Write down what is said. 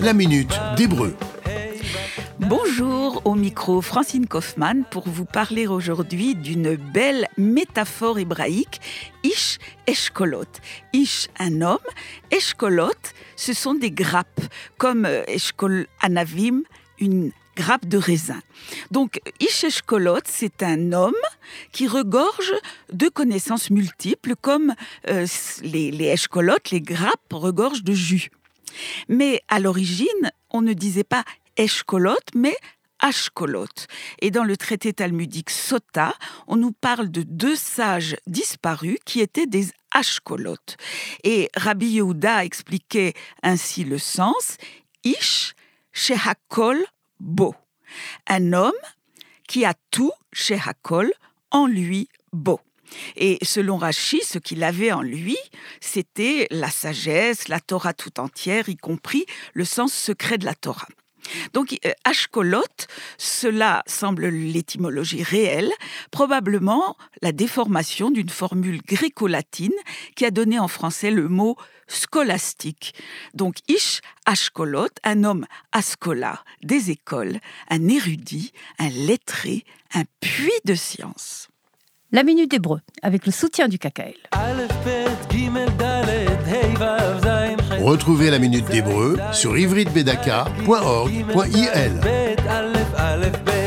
La minute d'hébreu. Bonjour, au micro Francine Kaufmann pour vous parler aujourd'hui d'une belle métaphore hébraïque, Ish Eshkolot. Ish, un homme, Eshkolot, ce sont des grappes, comme euh, Eshkol Anavim, une grappe de raisin. Donc, Ish Eshkolot, c'est un homme qui regorge de connaissances multiples, comme euh, les, les les grappes regorgent de jus. Mais à l'origine, on ne disait pas Eshkolot, mais Ashkolot. Et dans le traité talmudique Sota, on nous parle de deux sages disparus qui étaient des Ashkolot. Et Rabbi Yehuda expliquait ainsi le sens Ish Shehakol Bo. Un homme qui a tout Shehakol en lui beau. Et selon Rachi, ce qu'il avait en lui, c'était la sagesse, la Torah tout entière, y compris le sens secret de la Torah. Donc, euh, Ashkolot, cela semble l'étymologie réelle, probablement la déformation d'une formule gréco-latine qui a donné en français le mot scolastique. Donc, Ish Ashkolot, un homme ascola, des écoles, un érudit, un lettré, un puits de science. La Minute Hébreu, avec le soutien du KKL. Retrouvez la Minute d'Hébreu sur ivritbedaka.org.il